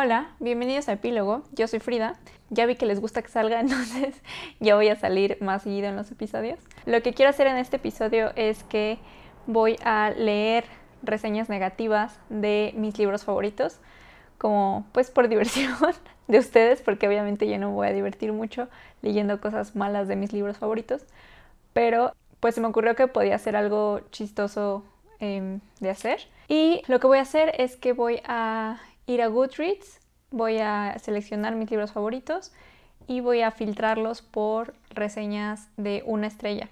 Hola, bienvenidos a Epílogo. Yo soy Frida. Ya vi que les gusta que salga, entonces ya voy a salir más seguido en los episodios. Lo que quiero hacer en este episodio es que voy a leer reseñas negativas de mis libros favoritos, como pues por diversión de ustedes, porque obviamente yo no voy a divertir mucho leyendo cosas malas de mis libros favoritos, pero pues se me ocurrió que podía ser algo chistoso em, de hacer. Y lo que voy a hacer es que voy a ir a Goodreads, voy a seleccionar mis libros favoritos y voy a filtrarlos por reseñas de una estrella.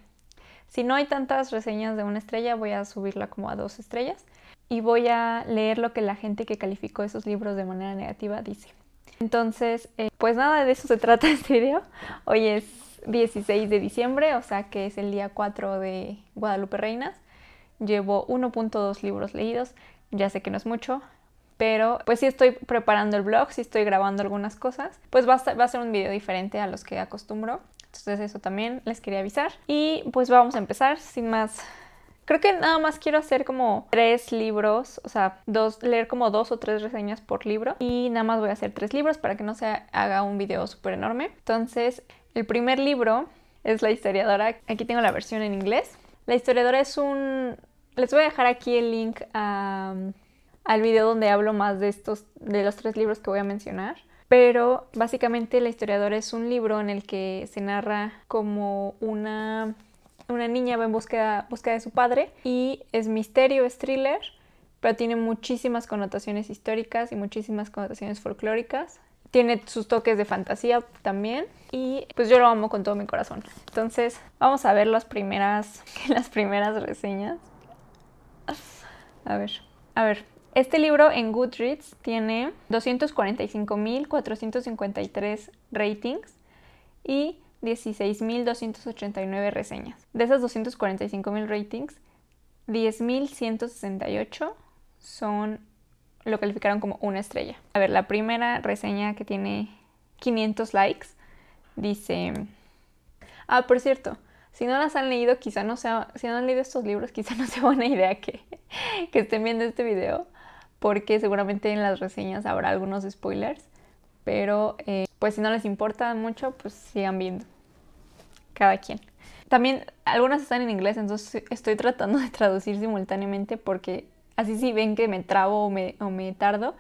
Si no hay tantas reseñas de una estrella, voy a subirla como a dos estrellas y voy a leer lo que la gente que calificó esos libros de manera negativa dice. Entonces, eh, pues nada, de eso se trata este video. Hoy es 16 de diciembre, o sea que es el día 4 de Guadalupe Reinas. Llevo 1.2 libros leídos, ya sé que no es mucho, pero pues sí estoy preparando el blog, sí estoy grabando algunas cosas, pues va a, a ser un video diferente a los que acostumbro. Entonces eso también les quería avisar. Y pues vamos a empezar sin más Creo que nada más quiero hacer como tres libros, o sea, dos, leer como dos o tres reseñas por libro. Y nada más voy a hacer tres libros para que no se haga un video súper enorme. Entonces, el primer libro es La historiadora. Aquí tengo la versión en inglés. La historiadora es un... Les voy a dejar aquí el link al video donde hablo más de estos, de los tres libros que voy a mencionar. Pero básicamente La historiadora es un libro en el que se narra como una una niña va en búsqueda, de su padre y es misterio, es thriller, pero tiene muchísimas connotaciones históricas y muchísimas connotaciones folclóricas. Tiene sus toques de fantasía también y pues yo lo amo con todo mi corazón. Entonces vamos a ver las primeras, las primeras reseñas. A ver, a ver. Este libro en Goodreads tiene 245.453 ratings y 16.289 reseñas. De esas 245.000 ratings, 10.168 son lo calificaron como una estrella. A ver, la primera reseña que tiene 500 likes dice... Ah, por cierto, si no las han leído, quizá no sea... Si no han leído estos libros, quizá no sea buena idea que, que estén viendo este video, porque seguramente en las reseñas habrá algunos spoilers, pero eh, pues si no les importa mucho, pues sigan viendo cada quien. También algunas están en inglés, entonces estoy tratando de traducir simultáneamente porque así si ven que me trabo o me, tardo,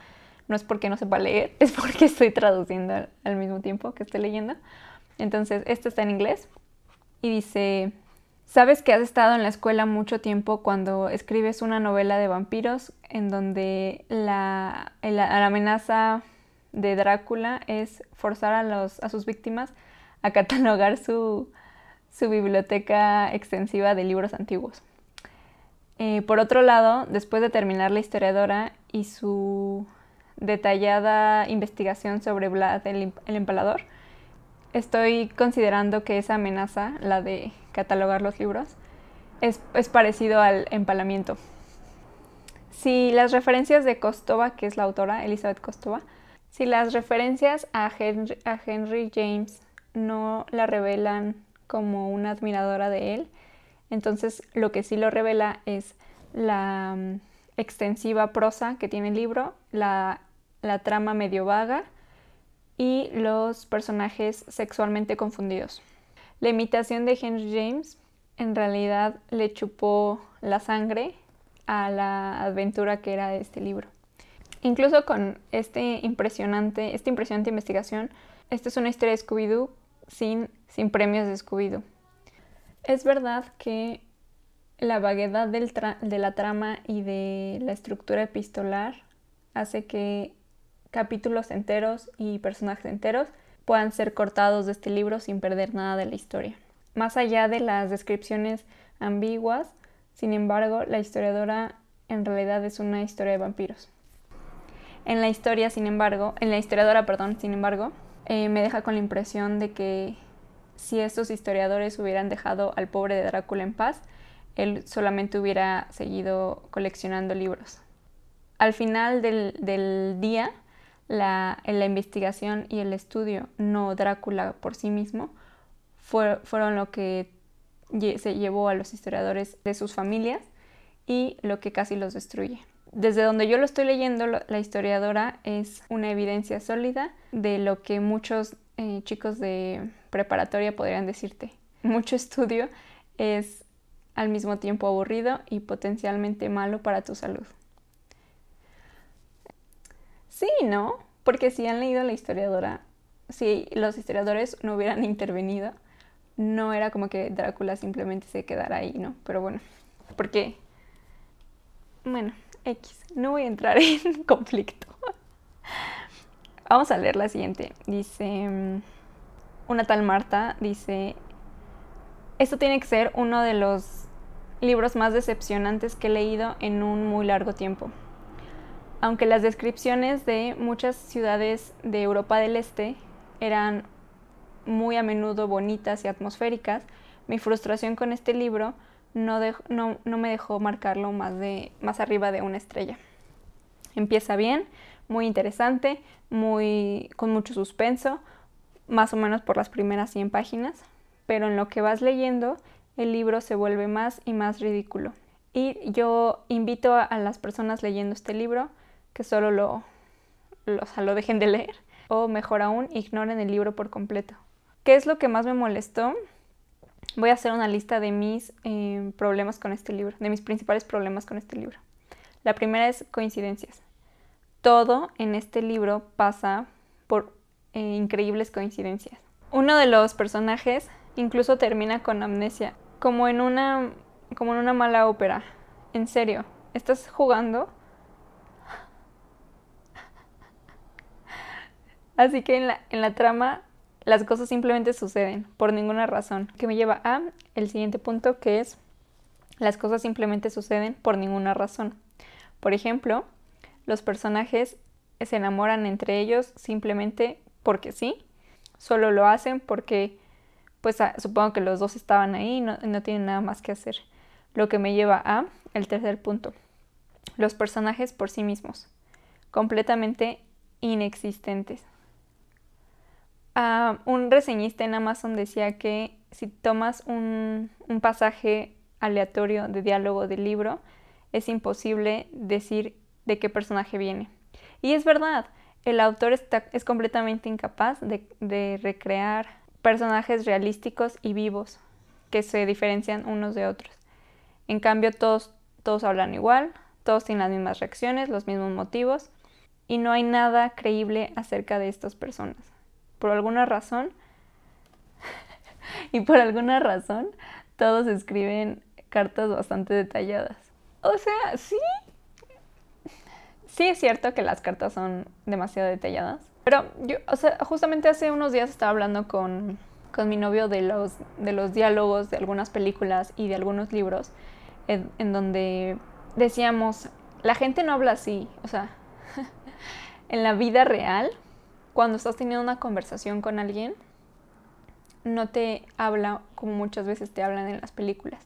no es porque no sepa leer, es porque estoy traduciendo al, mismo tiempo que estoy leyendo. Entonces, este está en inglés y dice, sabes que has estado en la escuela mucho tiempo cuando escribes una novela de vampiros en donde la, la amenaza de Drácula es forzar a, los, a sus víctimas a catalogar su, su biblioteca extensiva de libros antiguos. Eh, por otro lado, después de terminar la historiadora y su detallada investigación sobre Vlad el, empalador, estoy considerando que esa amenaza, la de catalogar los libros, es, parecido al empalamiento. Si las referencias de Kostova, que es la autora, Elizabeth Kostova, si las referencias a Henry James no la revelan como una admiradora de él. Entonces lo que sí lo revela es la mm, extensiva prosa que tiene el libro, la trama medio vaga y los personajes sexualmente confundidos. La imitación de Henry James en realidad le chupó la sangre a la aventura que era este libro. Incluso con este impresionante, esta impresionante investigación, esta es una historia de Scooby-Doo sin, sin premios de Scooby-Doo. Es verdad que la vaguedad de la trama y de la estructura epistolar hace que capítulos enteros y personajes enteros puedan ser cortados de este libro sin perder nada de la historia. Más allá de las descripciones ambiguas, sin embargo, la historiadora en realidad es una historia de vampiros. En la historia, sin embargo, en la historiadora, perdón, sin embargo, eh, me deja con la impresión de que si estos historiadores hubieran dejado al pobre de Drácula en paz, él solamente hubiera seguido coleccionando libros. Al final del, día, la, la, investigación y el estudio, no Drácula por sí mismo, fueron lo que se llevó a los historiadores de sus familias y lo que casi los destruye. Desde donde yo lo estoy leyendo, la historiadora es una evidencia sólida de lo que muchos eh, chicos de preparatoria podrían decirte. Mucho estudio es al mismo tiempo aburrido y potencialmente malo para tu salud. Sí, ¿no? Porque si han leído la historiadora, si los historiadores no hubieran intervenido, no era como que Drácula simplemente se quedara ahí, ¿no? Pero bueno, porque, bueno, X, no voy a entrar en conflicto. Vamos a leer la siguiente. Dice, mm, una tal Marta dice, esto tiene que ser uno de los libros más decepcionantes que he leído en un muy largo tiempo. Aunque las descripciones de muchas ciudades de Europa del Este eran muy a menudo bonitas y atmosféricas, mi frustración con este libro no, me dejó marcarlo más, de, más arriba de una estrella. Empieza bien, muy interesante, muy, con mucho suspenso, más o menos por las primeras 100 páginas, pero en lo que vas leyendo el libro se vuelve más y más ridículo. Y yo invito a, las personas leyendo este libro que solo lo, lo, dejen de leer o mejor aún, ignoren el libro por completo. ¿Qué es lo que más me molestó? Voy a hacer una lista de mis eh, problemas con este libro, de mis principales problemas con este libro. La primera es coincidencias. Todo en este libro pasa por eh, increíbles coincidencias. Uno de los personajes incluso termina con amnesia como en una como en una mala ópera. En serio, estás jugando. Así que en la, en la trama las cosas simplemente suceden por ninguna razón. Que me lleva a el siguiente punto que es las cosas simplemente suceden por ninguna razón. Por ejemplo, los personajes se enamoran entre ellos simplemente porque sí. Solo lo hacen porque pues ah, supongo que los dos estaban ahí y no, no tienen nada más que hacer. Lo que me lleva a el tercer punto. Los personajes por sí mismos, completamente inexistentes. Ah, un reseñista en Amazon decía que si tomas un, pasaje aleatorio de diálogo del libro, es imposible decir de qué personaje viene. Y es verdad, el autor está, es completamente incapaz de, de recrear personajes realísticos y vivos que se diferencian unos de otros. En cambio, todos, todos hablan igual, todos tienen las mismas reacciones, los mismos motivos, y no hay nada creíble acerca de estas personas. Por alguna razón, y por alguna razón, todos escriben cartas bastante detalladas. O sea, sí. Sí es cierto que las cartas son demasiado detalladas, pero yo, o sea, justamente hace unos días estaba hablando con, con mi novio de los, de los diálogos de algunas películas y de algunos libros, en, en donde decíamos, la gente no habla así, o sea, en la vida real, cuando estás teniendo una conversación con alguien, no te habla como muchas veces te hablan en las películas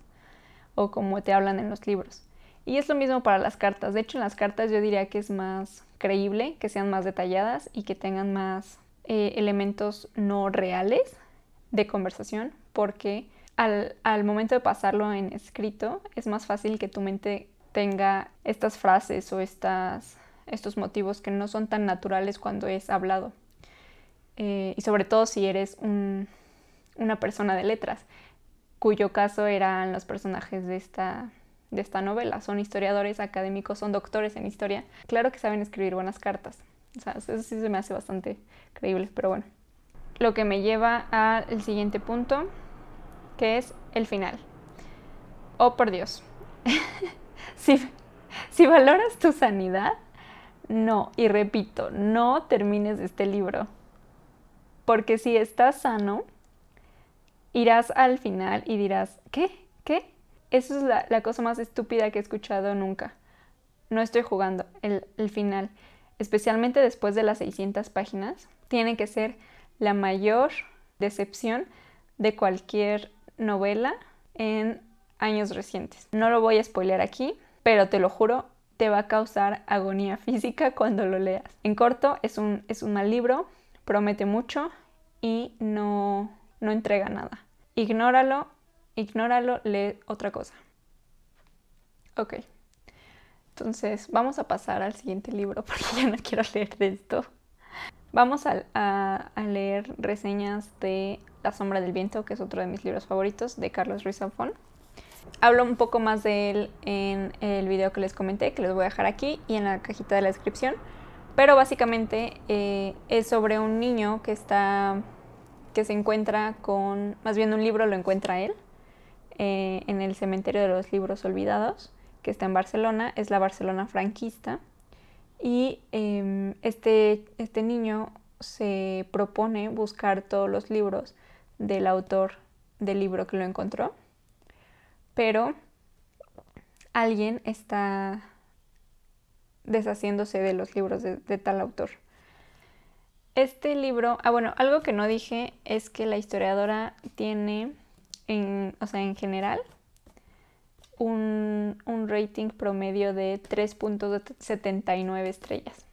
o como te hablan en los libros. Y es lo mismo para las cartas. De hecho, en las cartas yo diría que es más creíble, que sean más detalladas y que tengan más eh, elementos no reales de conversación, porque al, momento de pasarlo en escrito es más fácil que tu mente tenga estas frases o estos motivos que no son tan naturales cuando es hablado. Eh, y sobre todo si eres un, una persona de letras, cuyo caso eran los personajes de esta, de esta novela. Son historiadores académicos, son doctores en historia. Claro que saben escribir buenas cartas. O sea, eso sí se me hace bastante creíble, pero bueno. Lo que me lleva al siguiente punto, que es el final. Oh, por Dios. si, si valoras tu sanidad, no, y repito, no termines este libro. Porque si estás sano, irás al final y dirás, ¿qué? ¿Qué? Eso es la, cosa más estúpida que he escuchado nunca. No estoy jugando. El, final, especialmente después de las 600 páginas, tiene que ser la mayor decepción de cualquier novela en años recientes. No lo voy a spoilear aquí, pero te lo juro, te va a causar agonía física cuando lo leas. En corto, es un, es un mal libro, promete mucho y no, no entrega nada. Ignóralo ignóralo, lee otra cosa. Ok. Entonces, vamos a pasar al siguiente libro porque ya no quiero leer de esto. Vamos a, a, leer reseñas de La sombra del viento, que es otro de mis libros favoritos, de Carlos Ruiz Zafón. Hablo un poco más de él en el video que les comenté, que les voy a dejar aquí y en la cajita de la descripción. Pero básicamente eh, es sobre un niño que está que se encuentra con, más bien un libro lo encuentra él eh, en el cementerio de los libros olvidados, que está en Barcelona, es la Barcelona franquista. Y em, este, este niño se propone buscar todos los libros del autor del libro que lo encontró pero alguien está deshaciéndose de los libros de, tal autor. Este libro, ah bueno, algo que no dije es que la historiadora tiene, en, o sea, en general, un, un rating promedio de 3.79 estrellas.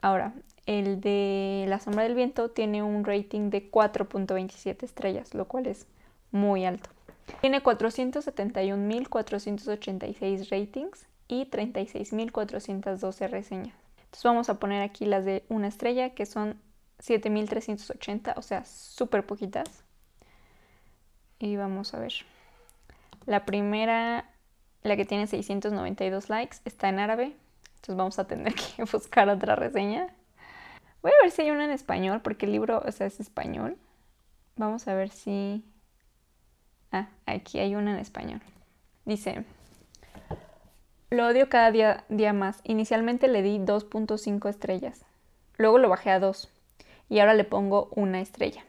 Ahora, el de La sombra del viento tiene un rating de 4.27 estrellas, lo cual es muy alto. Tiene 471.486 ratings y 36.412 reseñas. Entonces vamos a poner aquí las de una estrella, que son 7.380, o sea, súper poquitas. Y vamos a ver. La primera, la que tiene 692 likes, está en árabe. Entonces vamos a tener que buscar otra reseña. Voy a ver si hay una en español, porque el libro, o sea, es español. Vamos a ver si Ah, aquí hay una en español. Dice, lo odio cada día, más. Inicialmente le di 2.5 estrellas. Luego lo bajé a 2. Y ahora le pongo una estrella.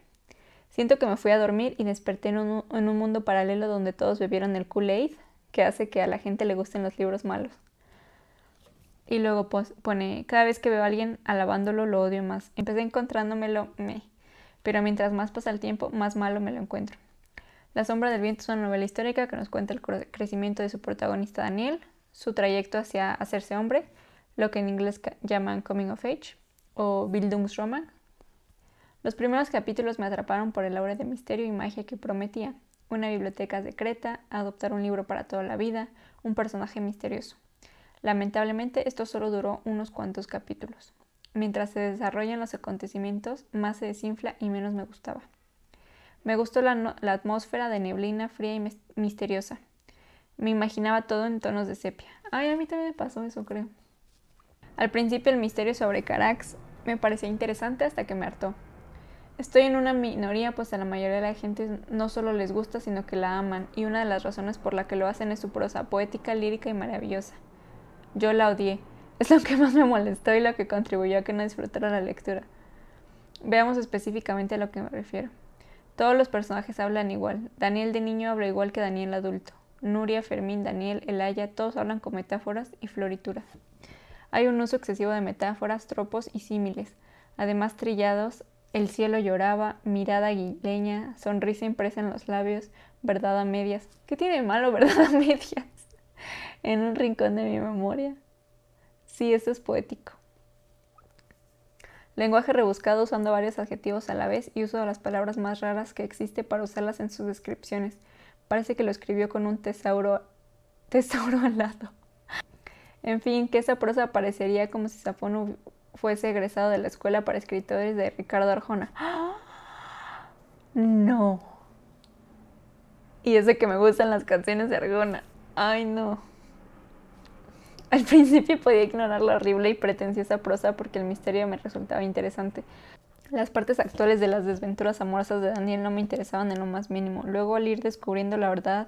Siento que me fui a dormir y desperté en un, en un mundo paralelo donde todos bebieron el Kool-Aid, que hace que a la gente le gusten los libros malos. Y luego pone, cada vez que veo a alguien alabándolo lo odio más. Empecé encontrándomelo, me, pero mientras más pasa el tiempo, más malo me lo encuentro. La sombra del viento es una novela histórica que nos cuenta el crecimiento de su protagonista Daniel, su trayecto hacia hacerse hombre, lo que en inglés llaman coming of age o Bildungsroman. Los primeros capítulos me atraparon por el aura de misterio y magia que prometía. Una biblioteca secreta, adoptar un libro para toda la vida, un personaje misterioso. Lamentablemente esto solo duró unos cuantos capítulos. Mientras se desarrollan los acontecimientos, más se desinfla y menos me gustaba. Me gustó la, atmósfera de neblina fría y misteriosa. Me imaginaba todo en tonos de sepia. Ay, a mí también me pasó eso, creo. Al principio el misterio sobre Carax me parecía interesante hasta que me hartó. Estoy en una minoría, pues a la mayoría de la gente no solo les gusta, sino que la aman, y una de las razones por la que lo hacen es su prosa poética, lírica y maravillosa. Yo la odié. Es lo que más me molestó y lo que contribuyó a que no disfrutara la lectura. Veamos específicamente a lo que me refiero. Todos los personajes hablan igual. Daniel de niño habla igual que Daniel adulto. Nuria, Fermín, Daniel, Elaya, todos hablan con metáforas y florituras. Hay un uso excesivo de metáforas, tropos y símiles. Además, trillados, el cielo lloraba, mirada aguileña, sonrisa impresa en los labios, verdad a medias. ¿Qué tiene malo verdad a medias? en un rincón de mi memoria. Sí, eso es poético. Lenguaje rebuscado usando varios adjetivos a la vez y uso de las palabras más raras que existe para usarlas en sus descripciones. Parece que lo escribió con un tesauro, tesauro al lado. En fin, que esa prosa parecería como si Safón fuese egresado de la escuela para escritores de Ricardo Arjona. No. Y es de que me gustan las canciones de Arjona. Ay, no. Al principio podía ignorar la horrible y pretenciosa prosa porque el misterio me resultaba interesante. Las partes actuales de las desventuras amorosas de Daniel no me interesaban en lo más mínimo. Luego, al ir descubriendo la verdad,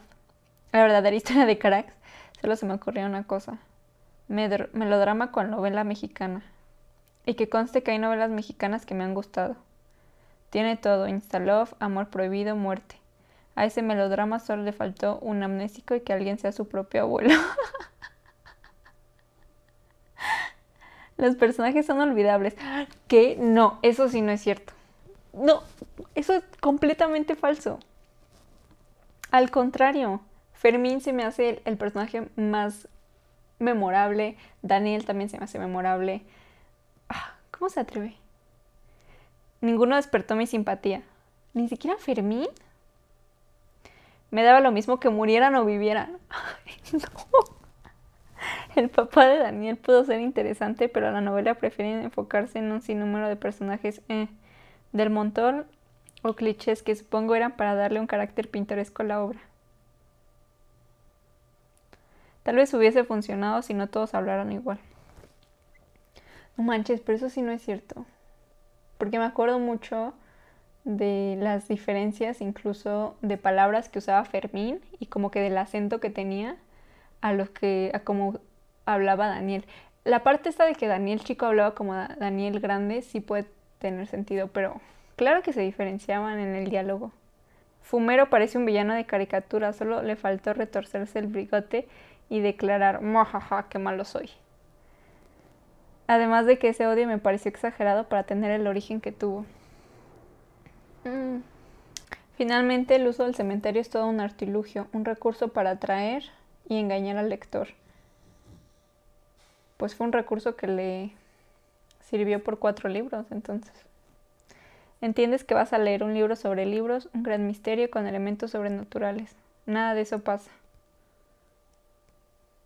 la verdadera historia de Carax, solo se me ocurrió una cosa. Melodrama con novela mexicana. Y que conste que hay novelas mexicanas que me han gustado. Tiene todo, Instalove, amor prohibido, muerte. A ese melodrama solo le faltó un amnésico y que alguien sea su propio abuelo. los personajes son olvidables. Que no, eso sí no es cierto. No, eso es completamente falso. Al contrario, Fermín se me hace el, personaje más memorable. Daniel también se me hace memorable. Ah, ¿Cómo se atreve? Ninguno despertó mi simpatía. Ni siquiera Fermín. Me daba lo mismo que murieran o vivieran. no. El papá de Daniel pudo ser interesante, pero la novela prefiere enfocarse en un sinnúmero de personajes eh, del montón o clichés que supongo eran para darle un carácter pintoresco a la obra. Tal vez hubiese funcionado si no todos hablaran igual. No manches, pero eso sí no es cierto. Porque me acuerdo mucho de las diferencias incluso de palabras que usaba Fermín y como que del acento que tenía a los que a como hablaba Daniel. La parte esta de que Daniel chico hablaba como Daniel grande sí puede tener sentido, pero claro que se diferenciaban en el diálogo. Fumero parece un villano de caricatura, solo le faltó retorcerse el bigote y declarar, majaja, qué malo soy. Además de que ese odio me pareció exagerado para tener el origen que tuvo. Mm. Finalmente, el uso del cementerio es todo un artilugio, un recurso para atraer y engañar al lector. Pues fue un recurso que le sirvió por cuatro libros, entonces. Entiendes que vas a leer un libro sobre libros, un gran misterio con elementos sobrenaturales. Nada de eso pasa.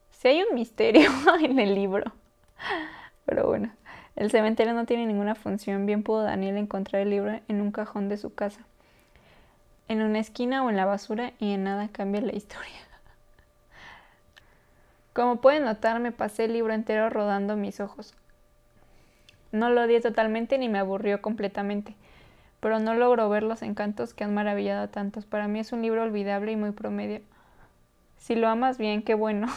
Si hay un misterio en el libro. Pero bueno, el cementerio no tiene ninguna función. Bien pudo Daniel encontrar el libro en un cajón de su casa, en una esquina o en la basura y en nada cambia la historia. Como pueden notar, me pasé el libro entero rodando mis ojos. No lo odié totalmente ni me aburrió completamente, pero no logro ver los encantos que han maravillado a tantos. Para mí es un libro olvidable y muy promedio. Si lo amas bien, qué bueno.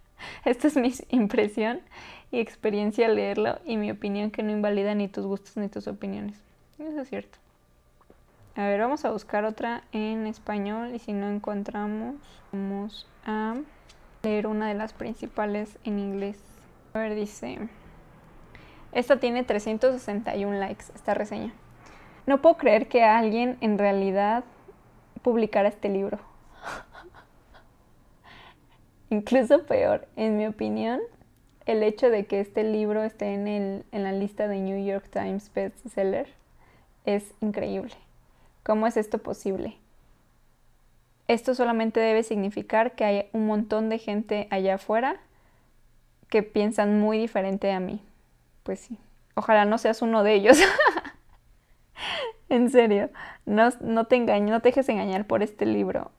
Esta es mi impresión y experiencia al leerlo y mi opinión que no invalida ni tus gustos ni tus opiniones. Eso es cierto. A ver, vamos a buscar otra en español y si no encontramos, vamos a leer una de las principales en inglés. A ver, dice... Esta tiene 361 likes, esta reseña. No puedo creer que alguien en realidad publicara este libro. Incluso peor, en mi opinión, el hecho de que este libro esté en, el, en la lista de New York Times bestseller es increíble. ¿Cómo es esto posible? Esto solamente debe significar que hay un montón de gente allá afuera que piensan muy diferente a mí. Pues sí. Ojalá no seas uno de ellos. en serio, no, no te engañes, no te dejes engañar por este libro.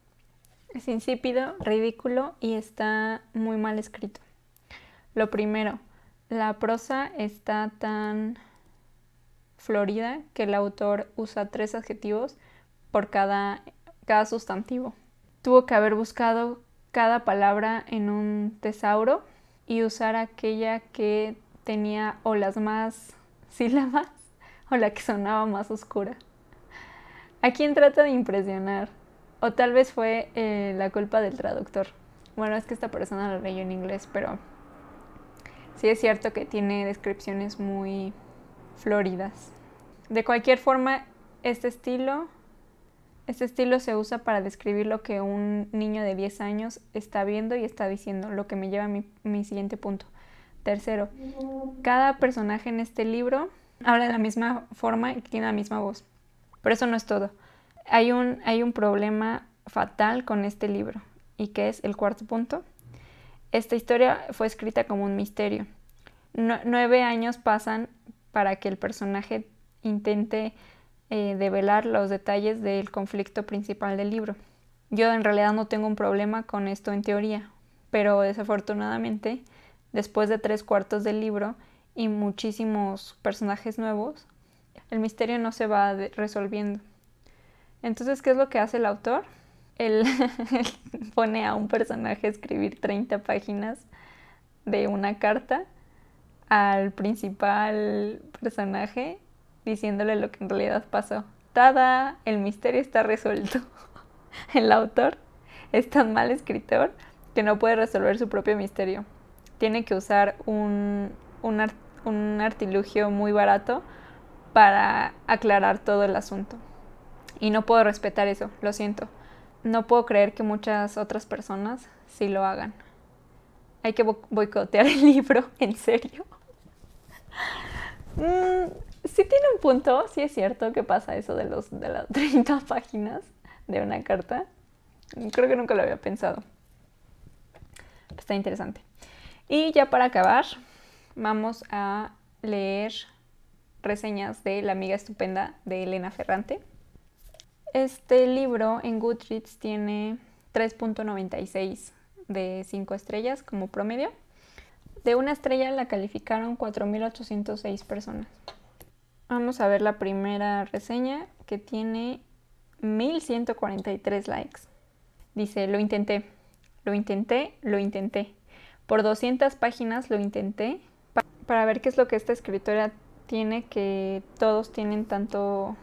Es insípido, ridículo y está muy mal escrito. Lo primero, la prosa está tan florida que el autor usa tres adjetivos por cada cada sustantivo. Tuvo que haber buscado cada palabra en un tesauro y usar aquella que tenía o las más sílabas o la que sonaba más oscura. ¿A quién trata de impresionar? O tal vez fue eh, la culpa del traductor. Bueno, es que esta persona lo leyó en inglés, pero sí es cierto que tiene descripciones muy floridas. De cualquier forma, este estilo este estilo se usa para describir lo que un niño de 10 años está viendo y está diciendo, lo que me lleva a mi, siguiente punto. Tercero, cada personaje en este libro habla de la misma forma y tiene la misma voz. Pero eso no es todo. Hay un, hay un problema fatal con este libro y que es el cuarto punto. Esta historia fue escrita como un misterio. nueve años pasan para que el personaje intente eh, develar los detalles del conflicto principal del libro. Yo en realidad no tengo un problema con esto en teoría, pero desafortunadamente, después de tres cuartos del libro y muchísimos personajes nuevos, el misterio no se va resolviendo. Entonces, ¿qué es lo que hace el autor? Él pone a un personaje a escribir 30 páginas de una carta al principal personaje diciéndole lo que en realidad pasó. Tada, el misterio está resuelto. el autor es tan mal escritor que no puede resolver su propio misterio. Tiene que usar un, un, artilugio muy barato para aclarar todo el asunto. Y no puedo respetar eso, lo siento. No puedo creer que muchas otras personas sí lo hagan. Hay que boicotear el libro, en serio. Mm, sí tiene un punto, sí es cierto que pasa eso de, los, de las 30 páginas de una carta. Creo que nunca lo había pensado. Está interesante. Y ya para acabar, vamos a leer reseñas de La amiga estupenda de Elena Ferrante. Este libro en Goodreads tiene 3.96 de 5 estrellas como promedio. De una estrella la calificaron 4.806 personas. Vamos a ver la primera reseña que tiene 1.143 likes. Dice, lo intenté, lo intenté, lo intenté. Por 200 páginas lo intenté para ver qué es lo que esta escritora tiene que todos tienen tanto,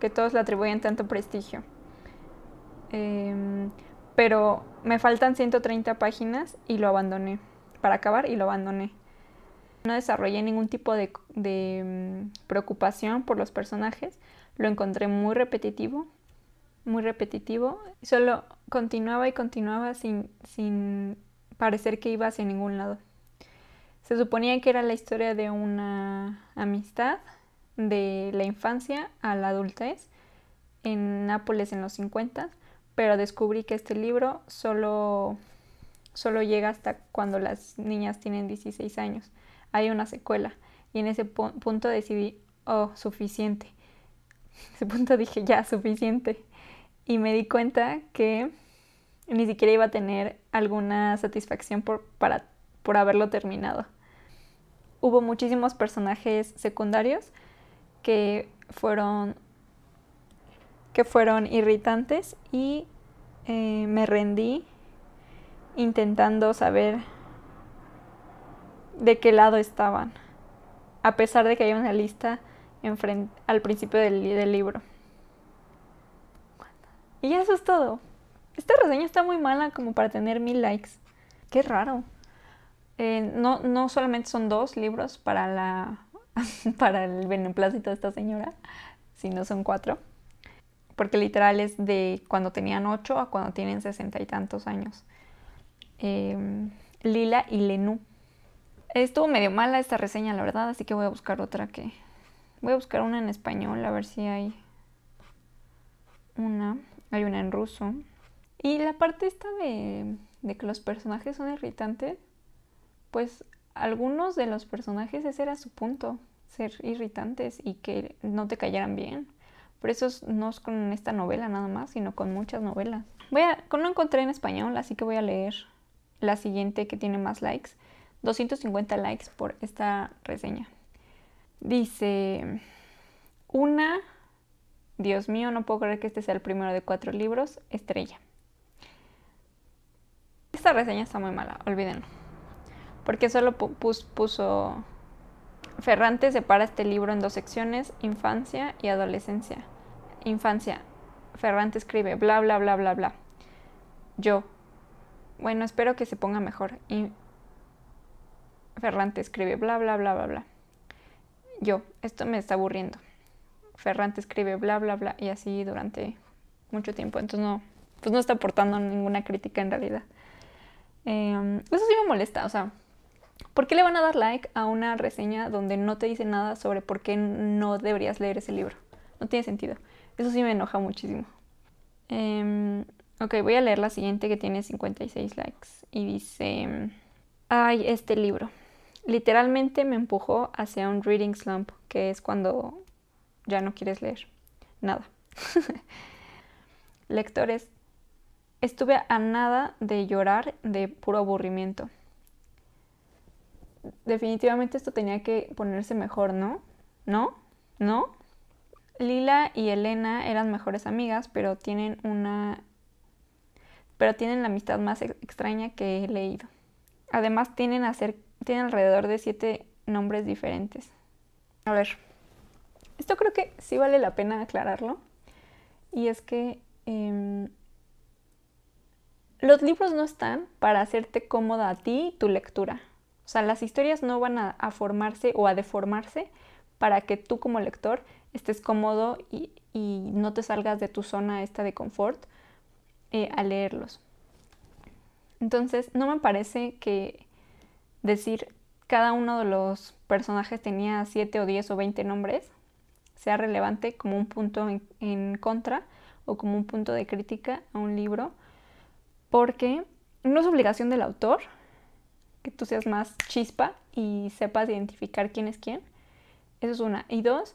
que todos le atribuyen tanto prestigio. Em, pero me faltan 130 páginas y lo abandoné. Para acabar y lo abandoné. No desarrollé ningún tipo de, mm, preocupación por los personajes. Lo encontré muy repetitivo. Muy repetitivo. Solo continuaba y continuaba sin, parecer que iba hacia ningún lado. Se suponía que era la historia de una amistad de la infancia a la adultez en Nápoles en los 50, pero descubrí que este libro solo, solo llega hasta cuando las niñas tienen 16 años. Hay una secuela y en ese punto decidí, oh, suficiente. En ese punto dije, ya, suficiente. Y me di cuenta que ni siquiera iba a tener alguna satisfacción por, para, por haberlo terminado hubo muchísimos personajes secundarios que fueron que fueron irritantes y eh, me rendí intentando saber de qué lado estaban, a pesar de que hay una lista al principio del, del libro. Y eso es todo. Esta reseña está muy mala como para tener mil likes. Qué raro. Eh, no, no solamente son dos libros para, la, para el beneplácito de esta señora, sino son cuatro. Porque literal es de cuando tenían ocho a cuando tienen sesenta y tantos años. Em, Lila y Lenú. Estuvo medio mala esta reseña, la verdad, así que voy a buscar otra que... Voy a buscar una en español, a ver si hay una. Hay una en ruso. Y la parte esta de, de que los personajes son irritantes, pues algunos de los personajes ese era su punto, ser irritantes y que no te cayeran bien. Por eso no es con esta novela nada más, sino con muchas novelas. Voy a, no encontré en español, así que voy a leer la siguiente que tiene más likes. 250 likes por esta reseña. Dice, una, Dios mío, no puedo creer que este sea el primero de cuatro libros, estrella. Esta reseña está muy mala, olvídenlo porque solo puso Ferrante separa este libro en dos secciones, infancia y adolescencia. Infancia. Ferrante escribe bla bla bla bla bla. Yo. Bueno, espero que se ponga mejor. Ferrante escribe bla bla bla bla bla. Yo. Esto me está aburriendo. Ferrante escribe bla bla bla y así durante mucho tiempo. Entonces no, pues no está aportando ninguna crítica en realidad. Em, eso sí me molesta, o sea, ¿Por qué le van a dar like a una reseña donde no te dice nada sobre por qué no deberías leer ese libro? No tiene sentido. Eso sí me enoja muchísimo. Em, ok, voy a leer la siguiente que tiene 56 likes. Y dice, ay, este libro. Literalmente me empujó hacia un reading slump, que es cuando ya no quieres leer nada. Lectores, estuve a nada de llorar de puro aburrimiento definitivamente esto tenía que ponerse mejor, ¿no? ¿No? ¿No? Lila y Elena eran mejores amigas, pero tienen una... pero tienen la amistad más extraña que he leído. Además tienen, hacer... tienen alrededor de siete nombres diferentes. A ver, esto creo que sí vale la pena aclararlo. Y es que em, los libros no están para hacerte cómoda a ti tu lectura. O sea, las historias no van a, formarse o a deformarse para que tú como lector estés cómodo y, no te salgas de tu zona esta de confort eh, al leerlos. Entonces, no me parece que decir cada uno de los personajes tenía 7 o 10 o 20 nombres sea relevante como un punto en contra o como un punto de crítica a un libro, porque no es obligación del autor que tú seas más chispa y sepas identificar quién es quién. Eso es una. Y dos,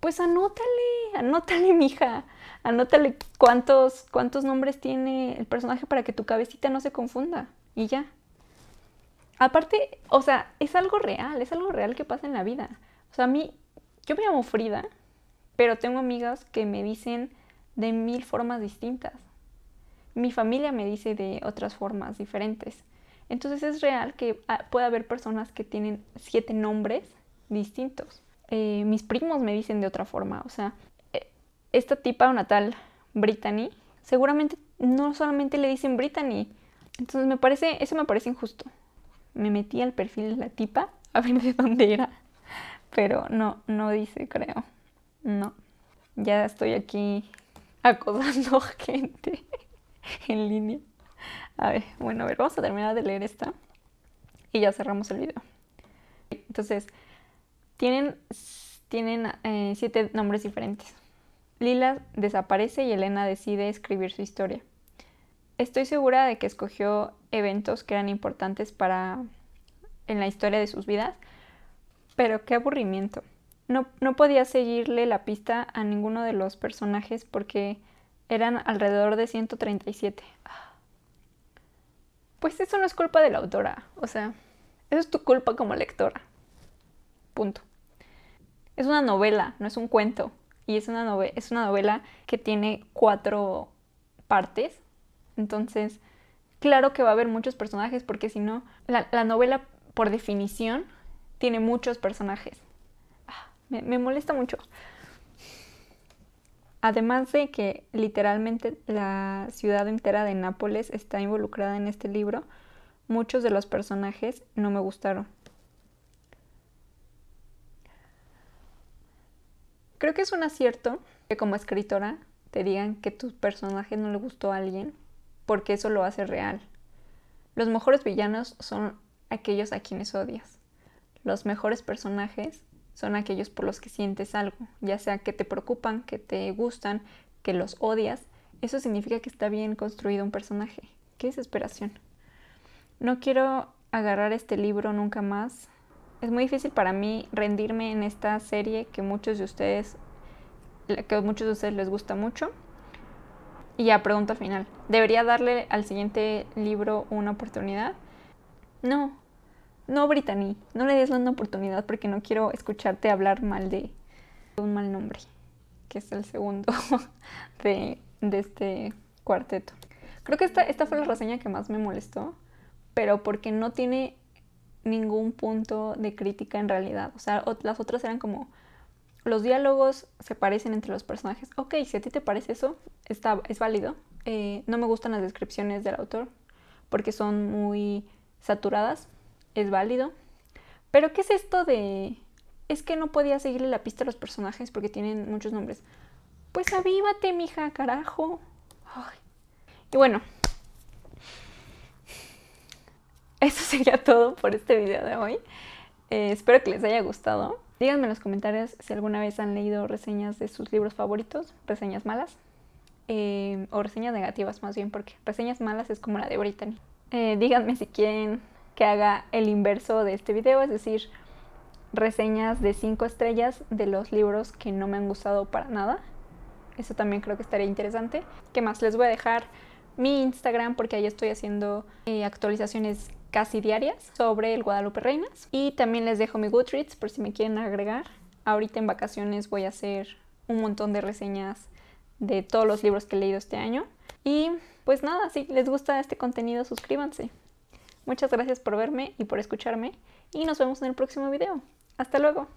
pues anótale, anótale, mija. Anótale cuántos, cuántos nombres tiene el personaje para que tu cabecita no se confunda. Y ya. Aparte, o sea, es algo real, es algo real que pasa en la vida. O sea, a mí, yo me llamo Frida, pero tengo amigas que me dicen de mil formas distintas. Mi familia me dice de otras formas diferentes. Entonces es real que ah, pueda haber personas que tienen siete nombres distintos. Eh, mis primos me dicen de otra forma. O sea, eh, esta tipa, una tal Brittany, seguramente no solamente le dicen Brittany. Entonces me parece, eso me parece injusto. Me metí al perfil de la tipa a ver de dónde era. Pero no, no dice, creo. No. Ya estoy aquí acosando gente en línea. A ver, bueno, a ver, vamos a terminar de leer esta. Y ya cerramos el video. Entonces, tienen, tienen eh, siete nombres diferentes. Lila desaparece y Elena decide escribir su historia. Estoy segura de que escogió eventos que eran importantes para en la historia de sus vidas, pero qué aburrimiento. No, no podía seguirle la pista a ninguno de los personajes porque eran alrededor de 137. Pues eso no es culpa de la autora, o sea, eso es tu culpa como lectora. Punto. Es una novela, no es un cuento. Y es una, novela, es una novela que tiene cuatro partes. Entonces, claro que va a haber muchos personajes porque si no, la, novela por definición tiene muchos personajes. Ah, me, me molesta mucho. Además de que literalmente la ciudad entera de Nápoles está involucrada en este libro, muchos de los personajes no me gustaron. Creo que es un acierto que como escritora te digan que tu personaje no le gustó a alguien, porque eso lo hace real. Los mejores villanos son aquellos a quienes odias. Los mejores personajes son aquellos por los que sientes algo, ya sea que te preocupan, que te gustan, que los odias. Eso significa que está bien construido un personaje. Qué desesperación. No quiero agarrar este libro nunca más es muy difícil para mí rendirme en esta serie que muchos de ustedes que a muchos de ustedes les gusta mucho. Y ya pregunto al final, ¿debería darle al siguiente libro una oportunidad? No, no Brittany, no le des una oportunidad porque no quiero escucharte hablar mal de un mal nombre, que es el segundo de, de este cuarteto. Creo que esta, esta fue la reseña que más me molestó, pero porque no tiene ningún punto de crítica en realidad. O sea, las otras eran como los diálogos se parecen entre los personajes. Ok, si a ti te parece eso, está, es válido. Eh, no me gustan las descripciones del autor porque son muy saturadas. Es válido. Pero ¿qué es esto de... Es que no podía seguirle la pista a los personajes porque tienen muchos nombres. Pues avívate, mija, carajo. Y bueno, eso sería todo por este video de hoy. Eh, espero que les haya gustado. Díganme en los comentarios si alguna vez han leído reseñas de sus libros favoritos, reseñas malas, eh, o reseñas negativas más bien, porque reseñas malas es como la de Brittany. Eh, díganme si quieren que haga el inverso de este video, es decir, reseñas de 5 estrellas de los libros que no me han gustado para nada. Eso también creo que estaría interesante. ¿Qué más? Les voy a dejar mi Instagram porque ahí estoy haciendo actualizaciones casi diarias sobre el Guadalupe Reinas. Y también les dejo mi Goodreads por si me quieren agregar. Ahorita en vacaciones voy a hacer un montón de reseñas de todos los libros que he leído este año. Y pues nada, si les gusta este contenido, suscríbanse. Muchas gracias por verme y por escucharme y nos vemos en el próximo video. Hasta luego.